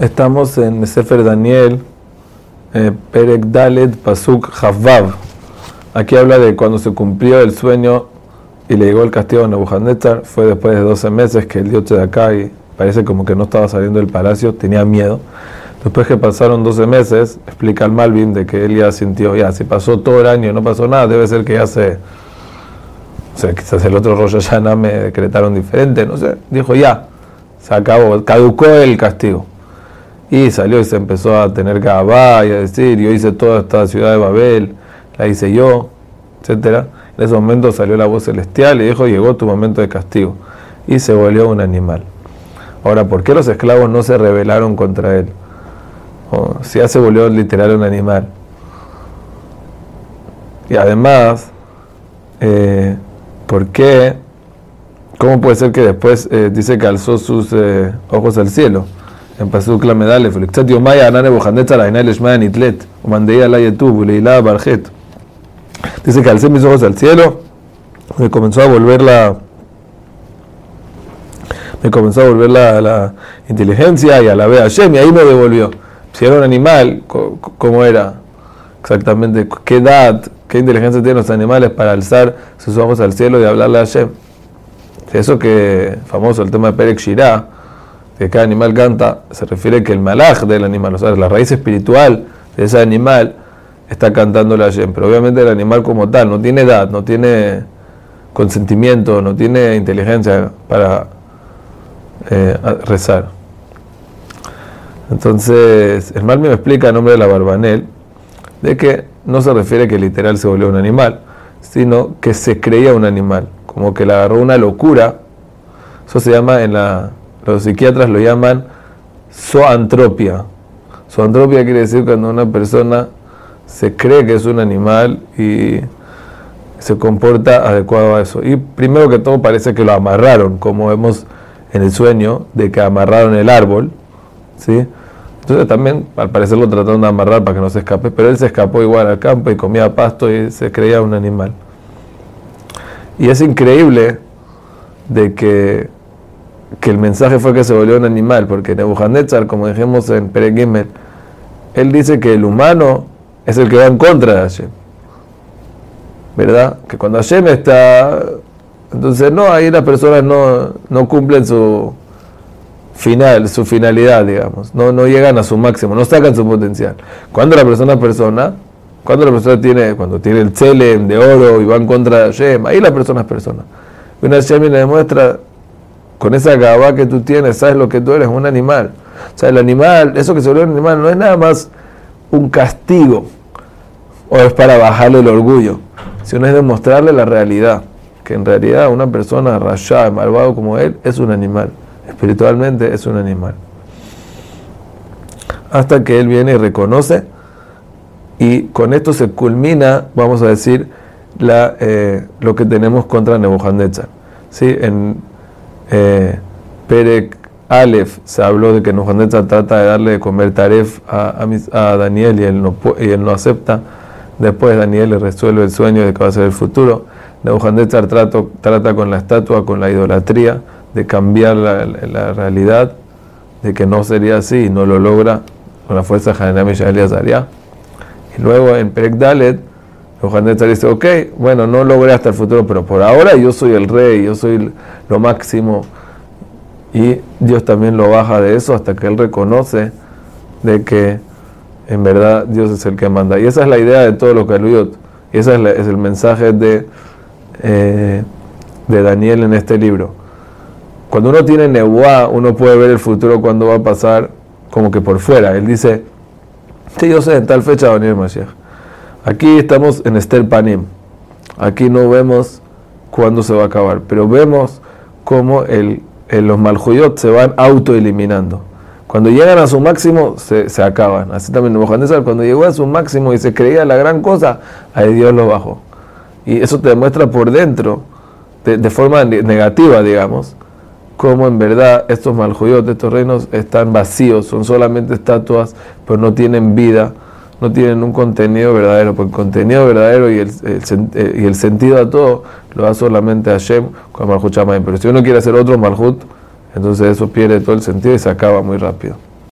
Estamos en Sefer Daniel, eh, Perek Dalet Pasuk Havav. Aquí habla de cuando se cumplió el sueño y le llegó el castigo a Nebuchadnezzar. Fue después de 12 meses que el dios de acá y parece como que no estaba saliendo del palacio, tenía miedo. Después que pasaron 12 meses, explica al Malvin de que él ya sintió, ya, si pasó todo el año y no pasó nada, debe ser que ya se. O sea, quizás el otro rollo ya no me decretaron diferente, no sé. Dijo, ya, se acabó, caducó el castigo. Y salió y se empezó a tener gabá y a decir, yo hice toda esta ciudad de Babel, la hice yo, etc. En ese momento salió la voz celestial y dijo, llegó tu momento de castigo. Y se volvió un animal. Ahora, ¿por qué los esclavos no se rebelaron contra él? si ya se volvió literal un animal. Y además, eh, ¿por qué? ¿Cómo puede ser que después eh, dice que alzó sus eh, ojos al cielo? En Pasuk Lamedalef, el Ktsat Yomaya Anane Bojanetzar Ainay Leshmaya Nitlet, o Umandeya La Yetub, Leila Barjet. Dice que alcé mis ojos al cielo, me comenzó a volver la. Me comenzó a volver la, la inteligencia y alabé a Hashem y ahí me devolvió. Si era un animal, ¿cómo era? Exactamente, ¿qué edad, qué inteligencia tienen los animales para alzar sus ojos al cielo y hablarle a Hashem? Eso que famoso, el tema de Perek Shirah, que cada animal canta, se refiere que el malaj del animal, o sea, la raíz espiritual de ese animal está cantando la Hashem. Pero obviamente el animal como tal no tiene edad, no tiene consentimiento, no tiene inteligencia para eh, rezar. Entonces, el mal me explica en nombre de la Barbanel de que no se refiere que literal se volvió un animal, sino que se creía un animal, como que le agarró una locura. Eso se llama en la los psiquiatras lo llaman zoantropia. Zoantropia quiere decir cuando una persona se cree que es un animal y se comporta adecuado a eso. Y primero que todo parece que lo amarraron, como vemos en el sueño de que amarraron el árbol, ¿sí? Entonces también al parecer lo trataron de amarrar para que no se escape, pero él se escapó igual al campo y comía pasto y se creía un animal. Y es increíble de que que el mensaje fue que se volvió un animal, porque Nebuchadnezzar, como dijimos en Peregimel, él dice que el humano es el que va en contra de Hashem. ¿Verdad? Que cuando Hashem está. Entonces, no, ahí las personas no, no cumplen su final, su finalidad, digamos. No, no llegan a su máximo, no sacan su potencial. Cuando la persona persona, cuando la persona tiene, cuando tiene el tselem de oro y va en contra de Hashem, ahí la persona es persona. Y una Hashem le demuestra con esa gaba que tú tienes, sabes lo que tú eres, un animal. O sea, el animal, eso que se volvió un animal, no es nada más un castigo o es para bajarle el orgullo, sino es demostrarle la realidad, que en realidad una persona rayada, malvado como él, es un animal, espiritualmente es un animal. Hasta que él viene y reconoce, y con esto se culmina, vamos a decir, la, eh, lo que tenemos contra Nebuchadnezzar. ¿Sí? En, Perek Aleph se habló de que Nebuchadnezzar trata de darle de comer taref a, a, Daniel y él, no, y él no acepta. Después Daniel le resuelve el sueño de que va a ser el futuro. Nebuchadnezzar trata, con la estatua, con la idolatría, de cambiar la, realidad, de que no sería así y no lo logra con la fuerza de Hananam y Azaria. Y luego en Perek Dalet, Nebuchadnezzar dice, ok, bueno, no logré hasta el futuro, pero por ahora yo soy el rey, yo soy lo máximo. Y Dios también lo baja de eso hasta que él reconoce de que en verdad Dios es el que manda. Y esa es la idea de todo lo que Y ese es, el mensaje de, eh, de Daniel en este libro. Cuando uno tiene Nebuá, uno puede ver el futuro cuando va a pasar como que por fuera. Él dice, sí, yo sé, en tal fecha va a venir Mashiach. Aquí estamos en Estel Panim. Aquí no vemos cuándo se va a acabar, pero vemos cómo el, los maljuyot se van autoeliminando. Cuando llegan a su máximo, se, se acaban. Así también Nebuchadnezzar, cuando llegó a su máximo y se creía la gran cosa, ahí Dios lo bajó. Y eso te demuestra por dentro, de, de forma negativa, digamos, cómo en verdad estos maljuyot, estos reinos, están vacíos, son solamente estatuas, pero no tienen vida no tienen un contenido verdadero, porque el contenido verdadero y el, eh, y el sentido a todo lo da solamente Hashem con Malhut Pero si uno quiere hacer otro Malhut, entonces eso pierde todo el sentido y se acaba muy rápido.